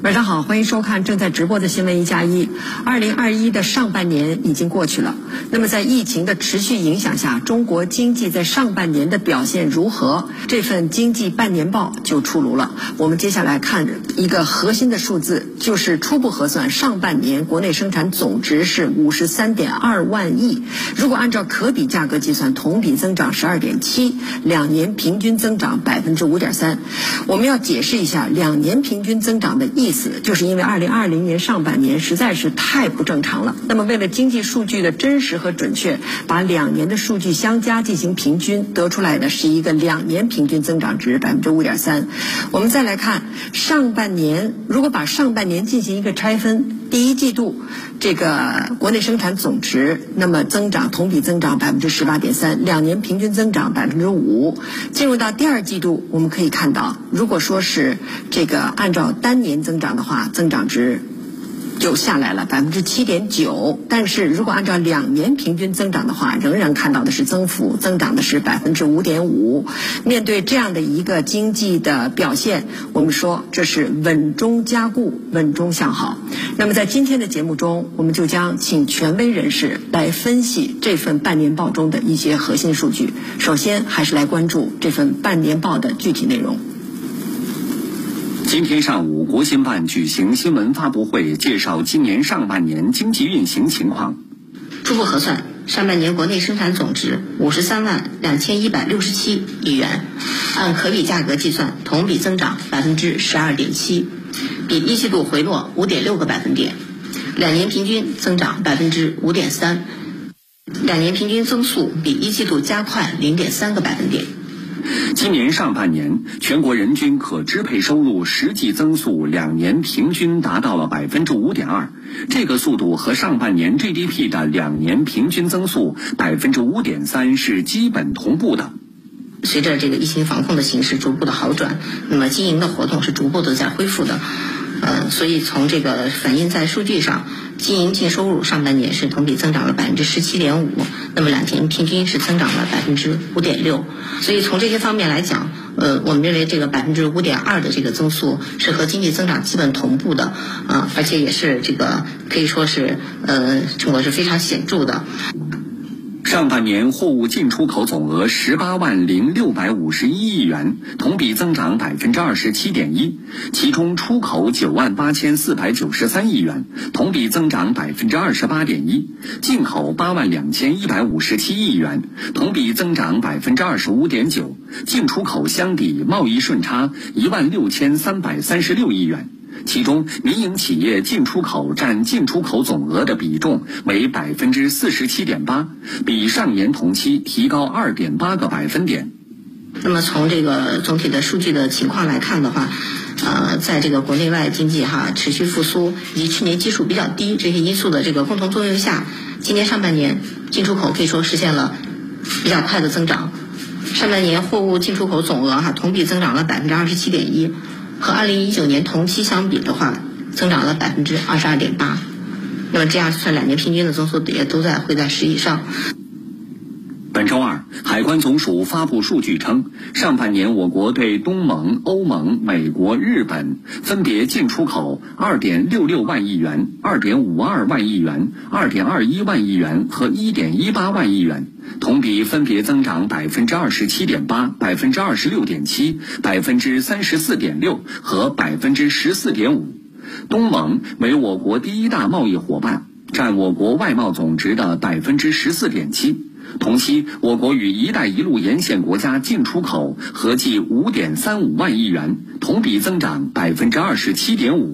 晚上好，欢迎收看正在直播的新闻一加一。二零二一的上半年已经过去了，那么在疫情的持续影响下，中国经济在上半年的表现如何？这份经济半年报就出炉了。我们接下来看一个核心的数字，就是初步核算，上半年国内生产总值是五十三点二万亿。如果按照可比价格计算，同比增长十二点七，两年平均增长百分之五点三。我们要解释一下两年平均增长的意思。就是因为二零二零年上半年实在是太不正常了。那么，为了经济数据的真实和准确，把两年的数据相加进行平均，得出来的是一个两年平均增长值百分之五点三。我们再来看上半年，如果把上半年进行一个拆分，第一季度这个国内生产总值，那么增长同比增长百分之十八点三，两年平均增长百分之五。进入到第二季度，我们可以看到，如果说是这个按照单年增长的话，增长值就下来了百分之七点九。但是如果按照两年平均增长的话，仍然看到的是增幅，增长的是百分之五点五。面对这样的一个经济的表现，我们说这是稳中加固，稳中向好。那么在今天的节目中，我们就将请权威人士来分析这份半年报中的一些核心数据。首先，还是来关注这份半年报的具体内容。今天上午，国新办举行新闻发布会，介绍今年上半年经济运行情况。初步核算，上半年国内生产总值五十三万两千一百六十七亿元，按可比价格计算，同比增长百分之十二点七，比一季度回落五点六个百分点，两年平均增长百分之五点三，两年平均增速比一季度加快零点三个百分点。今年上半年，全国人均可支配收入实际增速两年平均达到了百分之五点二，这个速度和上半年 GDP 的两年平均增速百分之五点三是基本同步的。随着这个疫情防控的形势逐步的好转，那么经营的活动是逐步的在恢复的，呃，所以从这个反映在数据上，经营净收入上半年是同比增长了百分之十七点五，那么两年平均是增长了百分之五点六，所以从这些方面来讲，呃，我们认为这个百分之五点二的这个增速是和经济增长基本同步的，啊，而且也是这个可以说是呃成果是非常显著的。上半年货物进出口总额十八万零六百五十一亿元，同比增长百分之二十七点一。其中出口九万八千四百九十三亿元，同比增长百分之二十八点一；进口八万两千一百五十七亿元，同比增长百分之二十五点九。进出口相抵贸易顺差一万六千三百三十六亿元。其中，民营企业进出口占进出口总额的比重为百分之四十七点八，比上年同期提高二点八个百分点。那么，从这个总体的数据的情况来看的话，呃，在这个国内外经济哈持续复苏以及去年基数比较低这些因素的这个共同作用下，今年上半年进出口可以说实现了比较快的增长。上半年货物进出口总额哈同比增长了百分之二十七点一。和二零一九年同期相比的话，增长了百分之二十二点八，那么这样算两年平均的增速也都在会在十以上。本周二，海关总署发布数据称，上半年我国对东盟、欧盟、美国、日本分别进出口2.66万亿元、2.52万亿元、2.21万亿元和1.18万亿元，同比分别增长27.8%、26.7%、34.6%和14.5%。东盟为我国第一大贸易伙伴，占我国外贸总值的14.7%。同期，我国与“一带一路”沿线国家进出口合计5.35万亿元，同比增长27.5%。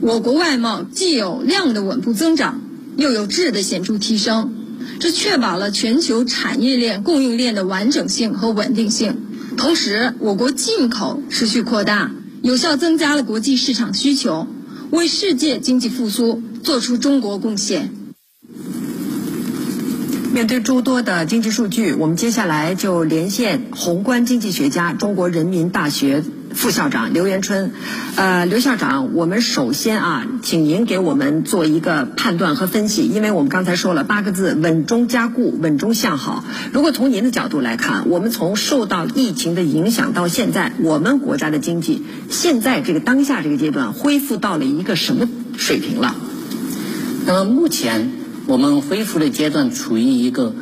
我国外贸既有量的稳步增长，又有质的显著提升，这确保了全球产业链供应链的完整性和稳定性。同时，我国进口持续扩大，有效增加了国际市场需求，为世界经济复苏做出中国贡献。面对诸多的经济数据，我们接下来就连线宏观经济学家、中国人民大学副校长刘元春。呃，刘校长，我们首先啊，请您给我们做一个判断和分析，因为我们刚才说了八个字：稳中加固，稳中向好。如果从您的角度来看，我们从受到疫情的影响到现在，我们国家的经济现在这个当下这个阶段恢复到了一个什么水平了？那么目前。我们恢复的阶段处于一个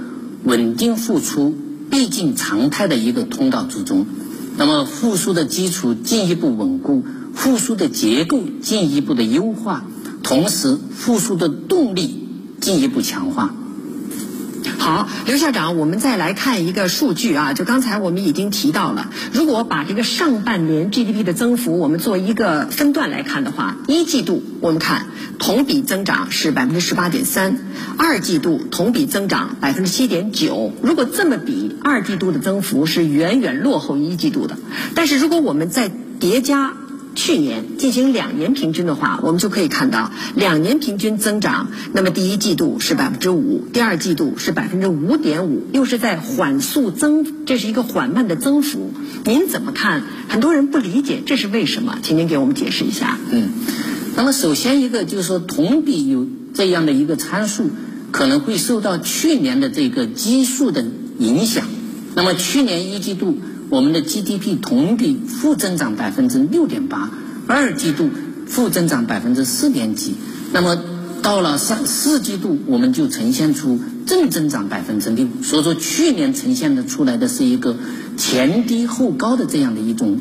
稳定复出、逼近常态的一个通道之中。那么复苏的基础进一步稳固，复苏的结构进一步的优化，同时复苏的动力进一步强化。好，刘校长，我们再来看一个数据啊，就刚才我们已经提到了，如果把这个上半年 GDP 的增幅我们做一个分段来看的话，一季度我们看同比增长是百分之十八点三，二季度同比增长百分之七点九。如果这么比，二季度的增幅是远远落后一季度的。但是如果我们再叠加。去年进行两年平均的话，我们就可以看到两年平均增长。那么第一季度是百分之五，第二季度是百分之五点五，又是在缓速增，这是一个缓慢的增幅。您怎么看？很多人不理解这是为什么，请您给我们解释一下。嗯，那么首先一个就是说同比有这样的一个参数，可能会受到去年的这个基数的影响。那么去年一季度。我们的 GDP 同比负增长百分之六点八，二季度负增长百分之四点几，那么到了三四季度，我们就呈现出正增长百分之六。所以说，去年呈现的出来的是一个前低后高的这样的一种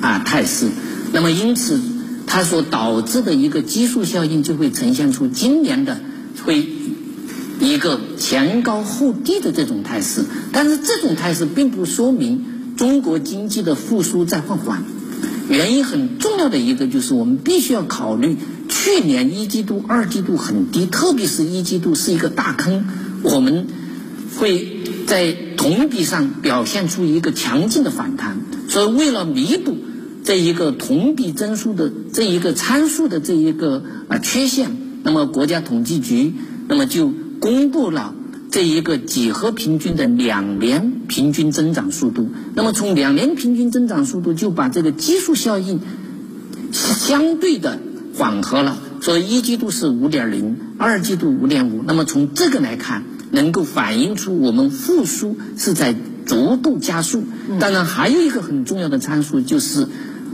啊态势。那么因此，它所导致的一个基数效应就会呈现出今年的会一个前高后低的这种态势。但是这种态势并不说明。中国经济的复苏在放缓，原因很重要的一个就是我们必须要考虑，去年一季度、二季度很低，特别是一季度是一个大坑，我们会在同比上表现出一个强劲的反弹。所以，为了弥补这一个同比增速的这一个参数的这一个啊缺陷，那么国家统计局那么就公布了。这一个几何平均的两年平均增长速度，那么从两年平均增长速度就把这个基数效应相对的缓和了，所以一季度是五点零，二季度五点五。那么从这个来看，能够反映出我们复苏是在逐步加速。当然，还有一个很重要的参数就是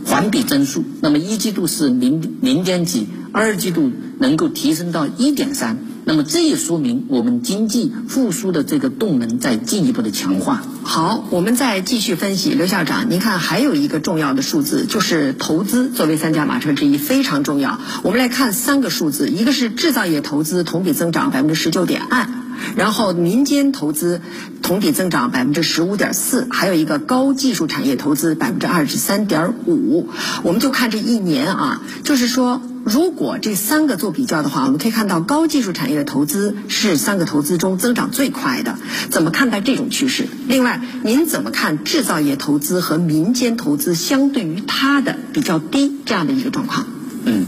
环比增速，那么一季度是零零点几，二季度能够提升到一点三。那么这也说明我们经济复苏的这个动能在进一步的强化。好，我们再继续分析，刘校长，您看还有一个重要的数字就是投资，作为三驾马车之一非常重要。我们来看三个数字，一个是制造业投资同比增长百分之十九点二。然后民间投资同比增长百分之十五点四，还有一个高技术产业投资百分之二十三点五。我们就看这一年啊，就是说，如果这三个做比较的话，我们可以看到高技术产业的投资是三个投资中增长最快的。怎么看待这种趋势？另外，您怎么看制造业投资和民间投资相对于它的比较低这样的一个状况？嗯。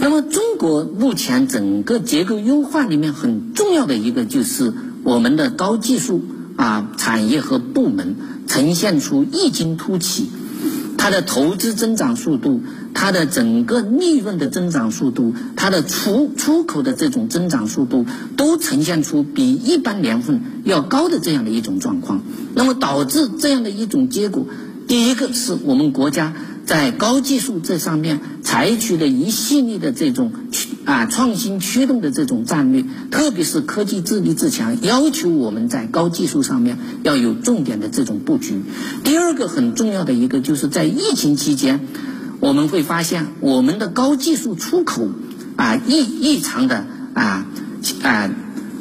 那么，中国目前整个结构优化里面很重要的一个就是我们的高技术啊产业和部门呈现出异军突起，它的投资增长速度、它的整个利润的增长速度，它的出出口的这种增长速度，都呈现出比一般年份要高的这样的一种状况。那么导致这样的一种结果，第一个是我们国家。在高技术这上面采取了一系列的这种啊创新驱动的这种战略，特别是科技自立自强，要求我们在高技术上面要有重点的这种布局。第二个很重要的一个就是在疫情期间，我们会发现我们的高技术出口啊异异常的啊啊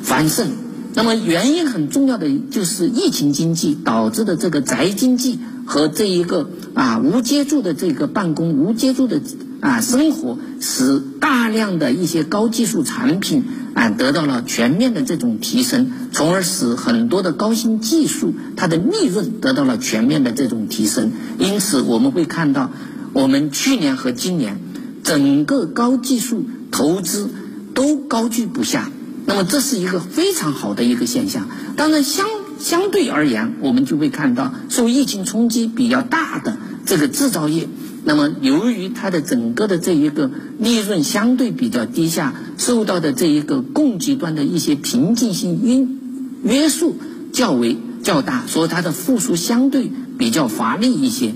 繁盛。那么原因很重要的就是疫情经济导致的这个宅经济。和这一个啊无接触的这个办公、无接触的啊生活，使大量的一些高技术产品啊得到了全面的这种提升，从而使很多的高新技术它的利润得到了全面的这种提升。因此，我们会看到，我们去年和今年整个高技术投资都高居不下。那么，这是一个非常好的一个现象。当然，相相对而言，我们就会看到受疫情冲击比较大的这个制造业，那么由于它的整个的这一个利润相对比较低下，受到的这一个供给端的一些瓶颈性因约束较为较大，所以它的复苏相对比较乏力一些。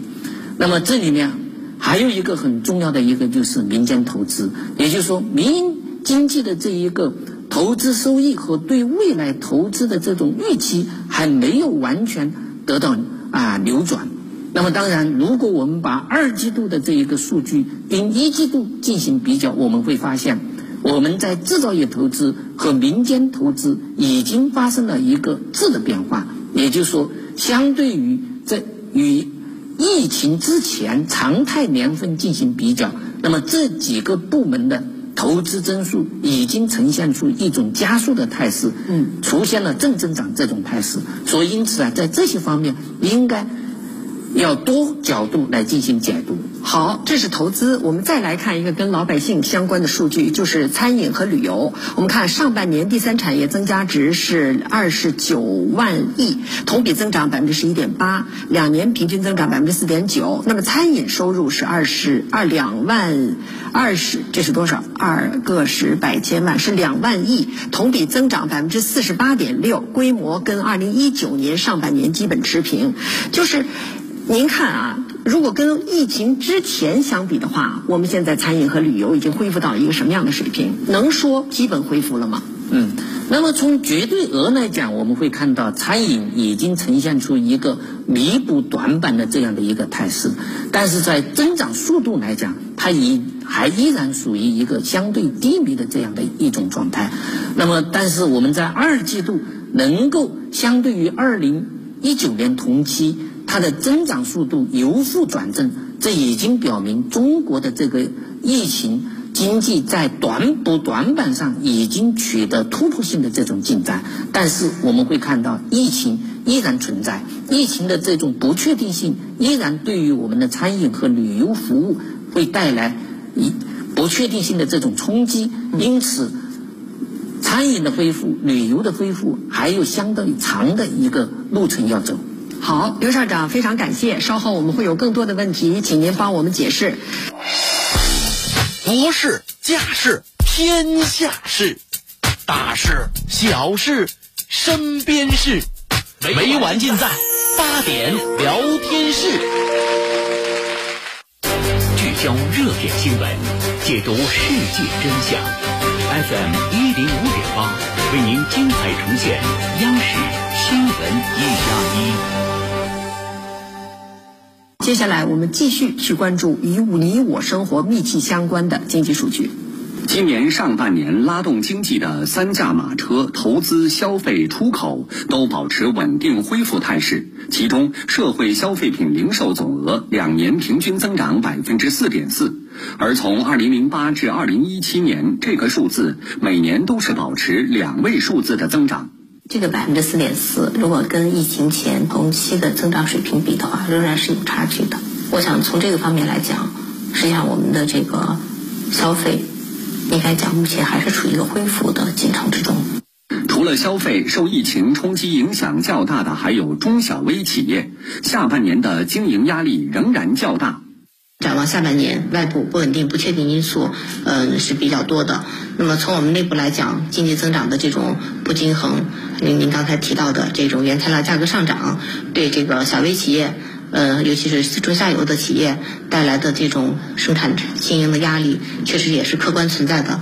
那么这里面还有一个很重要的一个就是民间投资，也就是说民营经济的这一个。投资收益和对未来投资的这种预期还没有完全得到啊扭转。那么当然，如果我们把二季度的这一个数据跟一季度进行比较，我们会发现，我们在制造业投资和民间投资已经发生了一个质的变化。也就是说，相对于在与疫情之前常态年份进行比较，那么这几个部门的。投资增速已经呈现出一种加速的态势，嗯，出现了正增长这种态势，所以因此啊，在这些方面应该要多角度来进行解读。好，这是投资。我们再来看一个跟老百姓相关的数据，就是餐饮和旅游。我们看上半年第三产业增加值是二十九万亿，同比增长百分之十一点八，两年平均增长百分之四点九。那么餐饮收入是二十二两万二十，这是多少？二个十百千万是两万亿，同比增长百分之四十八点六，规模跟二零一九年上半年基本持平。就是您看啊。如果跟疫情之前相比的话，我们现在餐饮和旅游已经恢复到一个什么样的水平？能说基本恢复了吗？嗯，那么从绝对额来讲，我们会看到餐饮已经呈现出一个弥补短板的这样的一个态势，但是在增长速度来讲，它已还依然属于一个相对低迷的这样的一种状态。那么，但是我们在二季度能够相对于二零一九年同期。它的增长速度由负转正，这已经表明中国的这个疫情经济在短补短板上已经取得突破性的这种进展。但是我们会看到，疫情依然存在，疫情的这种不确定性依然对于我们的餐饮和旅游服务会带来一不确定性的这种冲击。因此，餐饮的恢复、旅游的恢复还有相当长的一个路程要走。好，刘校长，非常感谢。稍后我们会有更多的问题，请您帮我们解释。国事、家事、天下事，大事、小事、身边事，每晚尽在八点聊天室。聚焦热点新闻，解读世界真相。FM 一零五点八，为您精彩呈现央视新闻一加一。接下来，我们继续去关注与你我生活密切相关的经济数据。今年上半年拉动经济的三驾马车——投资、消费、出口，都保持稳定恢复态势。其中，社会消费品零售总额两年平均增长百分之四点四，而从二零零八至二零一七年，这个数字每年都是保持两位数字的增长。这个百分之四点四，如果跟疫情前同期的增长水平比的话，仍然是有差距的。我想从这个方面来讲，实际上我们的这个消费，应该讲目前还是处于一个恢复的进程之中。除了消费受疫情冲击影响较大的，还有中小微企业，下半年的经营压力仍然较大。展望下半年，外部不稳定、不确定因素，嗯是比较多的。那么从我们内部来讲，经济增长的这种不均衡，您您刚才提到的这种原材料价格上涨，对这个小微企业，呃，尤其是中下游的企业带来的这种生产经营的压力，确实也是客观存在的。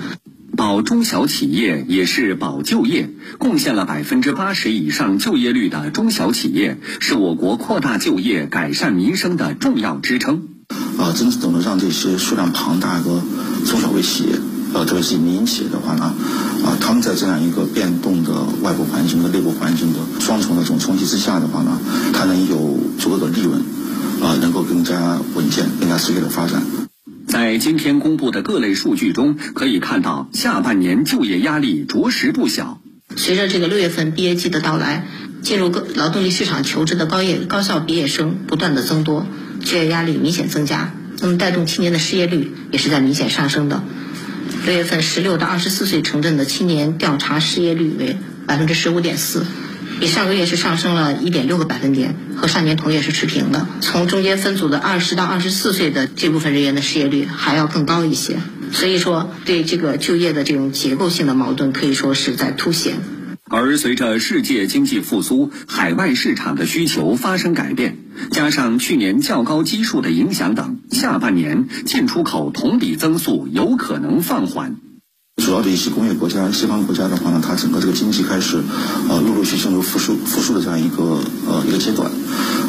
保中小企业也是保就业，贡献了百分之八十以上就业率的中小企业，是我国扩大就业、改善民生的重要支撑。啊，真正的让这些数量庞大的中小微企业，呃，特别是民营企业的话呢，啊，他们在这样一个变动的外部环境和内部环境的双重的这种冲击之下的话呢，它能有足够的利润，啊，能够更加稳健、更加持续的发展。在今天公布的各类数据中，可以看到下半年就业压力着实不小。随着这个六月份毕业季的到来，进入各劳动力市场求职的高业高校毕业生不断的增多。就业压力明显增加，那么带动青年的失业率也是在明显上升的。六月份十六到二十四岁城镇的青年调查失业率为百分之十五点四，比上个月是上升了一点六个百分点，和上年同月是持平的。从中间分组的二十到二十四岁的这部分人员的失业率还要更高一些。所以说，对这个就业的这种结构性的矛盾可以说是在凸显。而随着世界经济复苏，海外市场的需求发生改变，加上去年较高基数的影响等，下半年进出口同比增速有可能放缓。主要的一些工业国家、西方国家的话呢，它整个这个经济开始，呃，陆陆续进入复苏、复苏的这样一个呃一个阶段，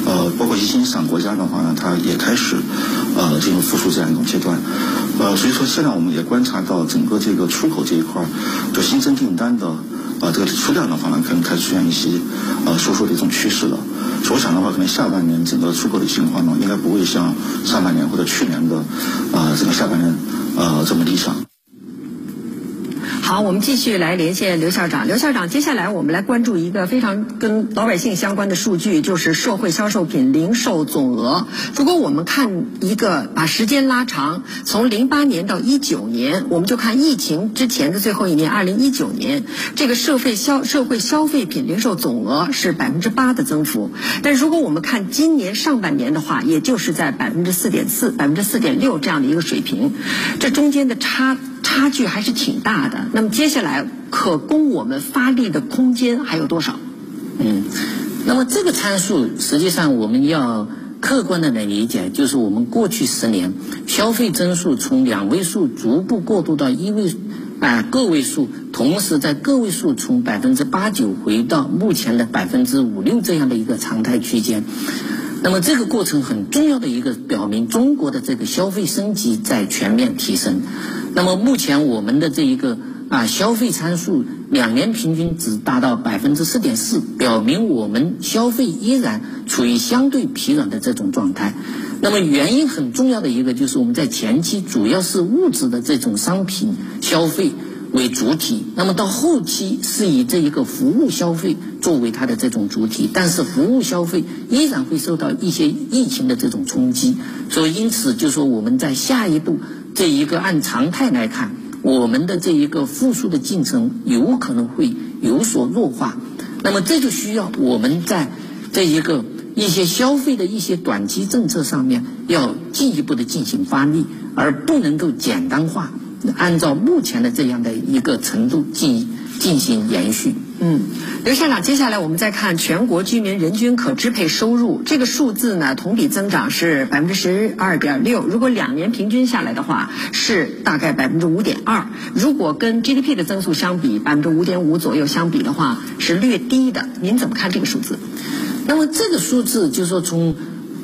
呃，包括一些新兴国家的话呢，它也开始，呃，进入复苏这样一种阶段，呃，所以说现在我们也观察到整个这个出口这一块儿，就新增订单的。啊，这个出量的话呢，可能开始出现一些呃收缩的一种趋势了。所以我想的话，可能下半年整个出口的情况呢，应该不会像上半年或者去年的啊这个下半年呃这么理想。好，我们继续来连线刘校长。刘校长，接下来我们来关注一个非常跟老百姓相关的数据，就是社会销售品零售总额。如果我们看一个把时间拉长，从零八年到一九年，我们就看疫情之前的最后一年，二零一九年，这个社会消社会消费品零售总额是百分之八的增幅。但如果我们看今年上半年的话，也就是在百分之四点四、百分之四点六这样的一个水平，这中间的差。差距还是挺大的。那么接下来可供我们发力的空间还有多少？嗯，那么这个参数实际上我们要客观的来理解，就是我们过去十年消费增速从两位数逐步过渡到一位啊个位数，同时在个位数从百分之八九回到目前的百分之五六这样的一个常态区间。那么这个过程很重要的一个表明，中国的这个消费升级在全面提升。那么目前我们的这一个啊消费参数两年平均只达到百分之四点四，表明我们消费依然处于相对疲软的这种状态。那么原因很重要的一个就是我们在前期主要是物质的这种商品消费。为主体，那么到后期是以这一个服务消费作为它的这种主体，但是服务消费依然会受到一些疫情的这种冲击，所以因此就说我们在下一步这一个按常态来看，我们的这一个复苏的进程有可能会有所弱化，那么这就需要我们在这一个一些消费的一些短期政策上面要进一步的进行发力，而不能够简单化。按照目前的这样的一个程度进进行延续。嗯，刘校长，接下来我们再看全国居民人均可支配收入这个数字呢，同比增长是百分之十二点六。如果两年平均下来的话，是大概百分之五点二。如果跟 GDP 的增速相比，百分之五点五左右相比的话，是略低的。您怎么看这个数字？那么这个数字就是说从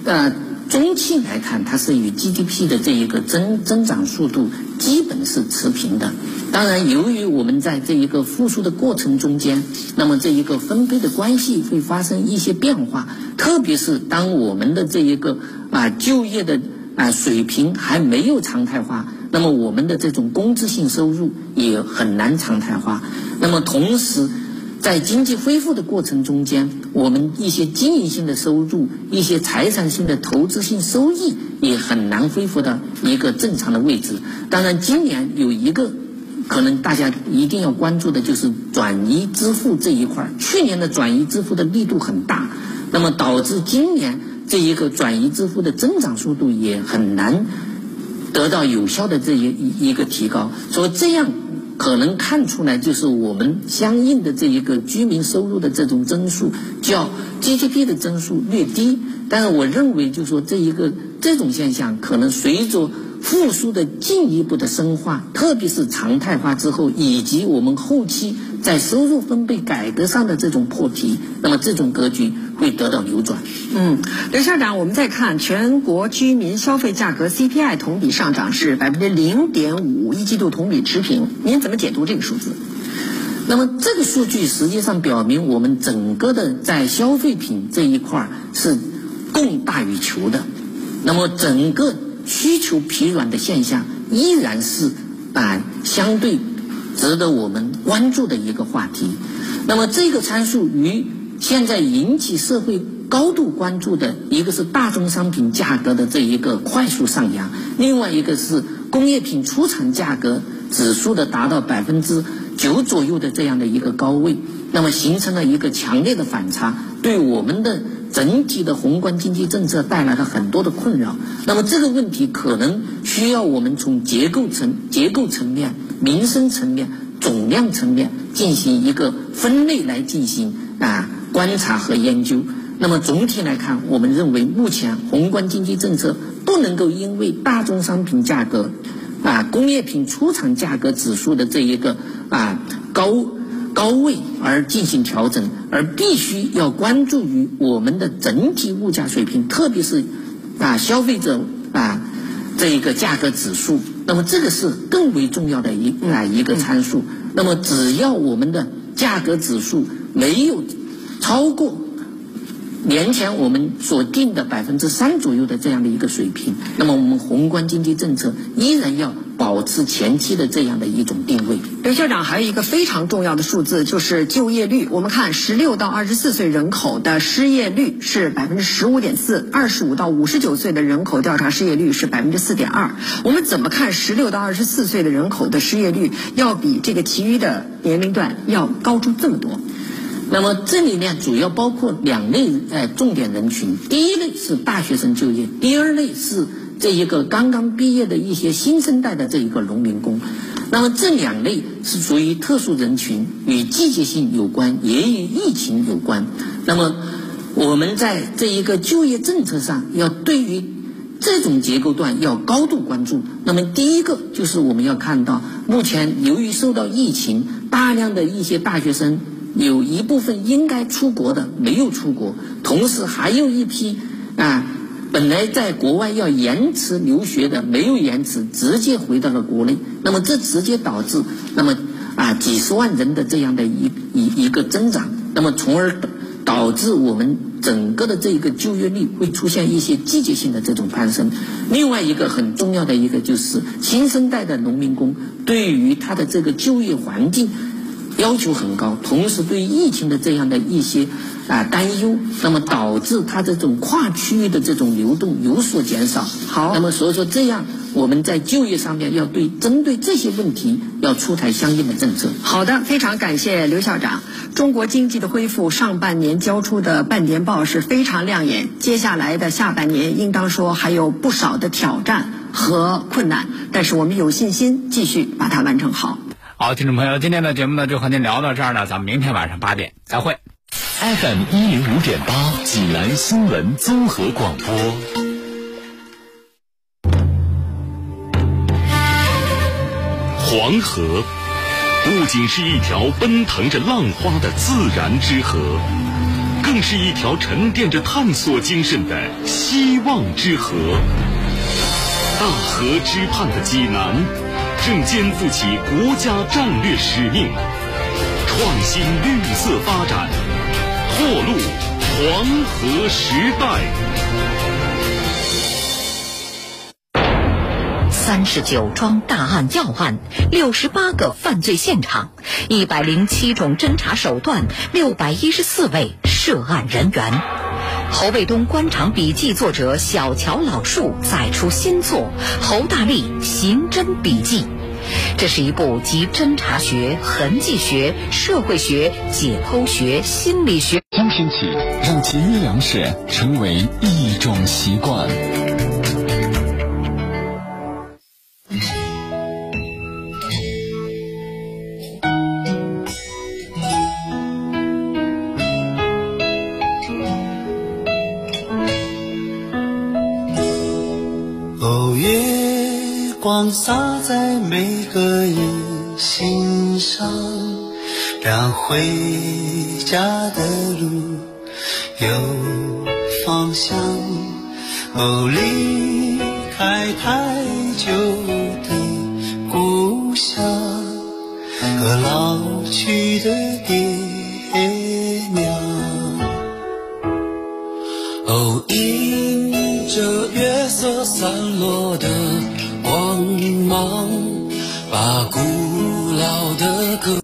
呃。中期来看，它是与 GDP 的这一个增增长速度基本是持平的。当然，由于我们在这一个复苏的过程中间，那么这一个分配的关系会发生一些变化。特别是当我们的这一个啊就业的啊水平还没有常态化，那么我们的这种工资性收入也很难常态化。那么同时，在经济恢复的过程中间，我们一些经营性的收入、一些财产性的投资性收益也很难恢复到一个正常的位置。当然，今年有一个可能大家一定要关注的就是转移支付这一块。去年的转移支付的力度很大，那么导致今年这一个转移支付的增长速度也很难得到有效的这一一个提高，所以这样可能看出来就是我们相应的这一个居民收入的这种增速较 GDP 的增速略低，但是我认为就说这一个这种现象可能随着。复苏的进一步的深化，特别是常态化之后，以及我们后期在收入分配改革上的这种破题，那么这种格局会得到扭转。嗯，刘校长，我们再看全国居民消费价格 CPI 同比上涨是百分之零点五，一季度同比持平，您怎么解读这个数字？那么这个数据实际上表明，我们整个的在消费品这一块是供大于求的，那么整个。需求疲软的现象依然是啊相对值得我们关注的一个话题。那么这个参数与现在引起社会高度关注的一个是大宗商品价格的这一个快速上扬，另外一个是工业品出厂价格指数的达到百分之九左右的这样的一个高位，那么形成了一个强烈的反差，对我们的。整体的宏观经济政策带来了很多的困扰，那么这个问题可能需要我们从结构层、结构层面、民生层面、总量层面进行一个分类来进行啊观察和研究。那么总体来看，我们认为目前宏观经济政策不能够因为大宗商品价格啊工业品出厂价格指数的这一个啊高。高位而进行调整，而必须要关注于我们的整体物价水平，特别是啊消费者啊这一个价格指数。那么这个是更为重要的一啊一个参数。那么只要我们的价格指数没有超过年前我们所定的百分之三左右的这样的一个水平，那么我们宏观经济政策依然要。保持前期的这样的一种定位。刘校长还有一个非常重要的数字，就是就业率。我们看十六到二十四岁人口的失业率是百分之十五点四，二十五到五十九岁的人口调查失业率是百分之四点二。我们怎么看十六到二十四岁的人口的失业率要比这个其余的年龄段要高出这么多？那么这里面主要包括两类呃重点人群，第一类是大学生就业，第二类是。这一个刚刚毕业的一些新生代的这一个农民工，那么这两类是属于特殊人群，与季节性有关，也与疫情有关。那么我们在这一个就业政策上，要对于这种结构段要高度关注。那么第一个就是我们要看到，目前由于受到疫情，大量的一些大学生有一部分应该出国的没有出国，同时还有一批啊。本来在国外要延迟留学的，没有延迟，直接回到了国内。那么这直接导致，那么啊几十万人的这样的一一一个增长，那么从而导致我们整个的这一个就业率会出现一些季节性的这种攀升。另外一个很重要的一个就是新生代的农民工对于他的这个就业环境要求很高，同时对疫情的这样的一些。啊，担忧，那么导致它这种跨区域的这种流动有所减少。好，那么所以说这样，我们在就业上面要对针对这些问题要出台相应的政策。好的，非常感谢刘校长。中国经济的恢复，上半年交出的半年报是非常亮眼。接下来的下半年，应当说还有不少的挑战和困难，但是我们有信心继续把它完成好。好，听众朋友，今天的节目呢就和您聊到这儿呢，咱们明天晚上八点再会。FM 一零五点八，济南新闻综合广播。黄河不仅是一条奔腾着浪花的自然之河，更是一条沉淀着探索精神的希望之河。大河之畔的济南，正肩负起国家战略使命，创新绿色发展。拓路黄河时代。三十九桩大案要案，六十八个犯罪现场，一百零七种侦查手段，六百一十四位涉案人员。侯卫东官场笔记作者小乔老树再出新作《侯大力刑侦笔记》。这是一部集侦查学、痕迹学、社会学、解剖学、心理学。今天起，让节约粮食成为一种习惯。哦，月光洒可以欣赏，让回家的路有方向。哦，离开太久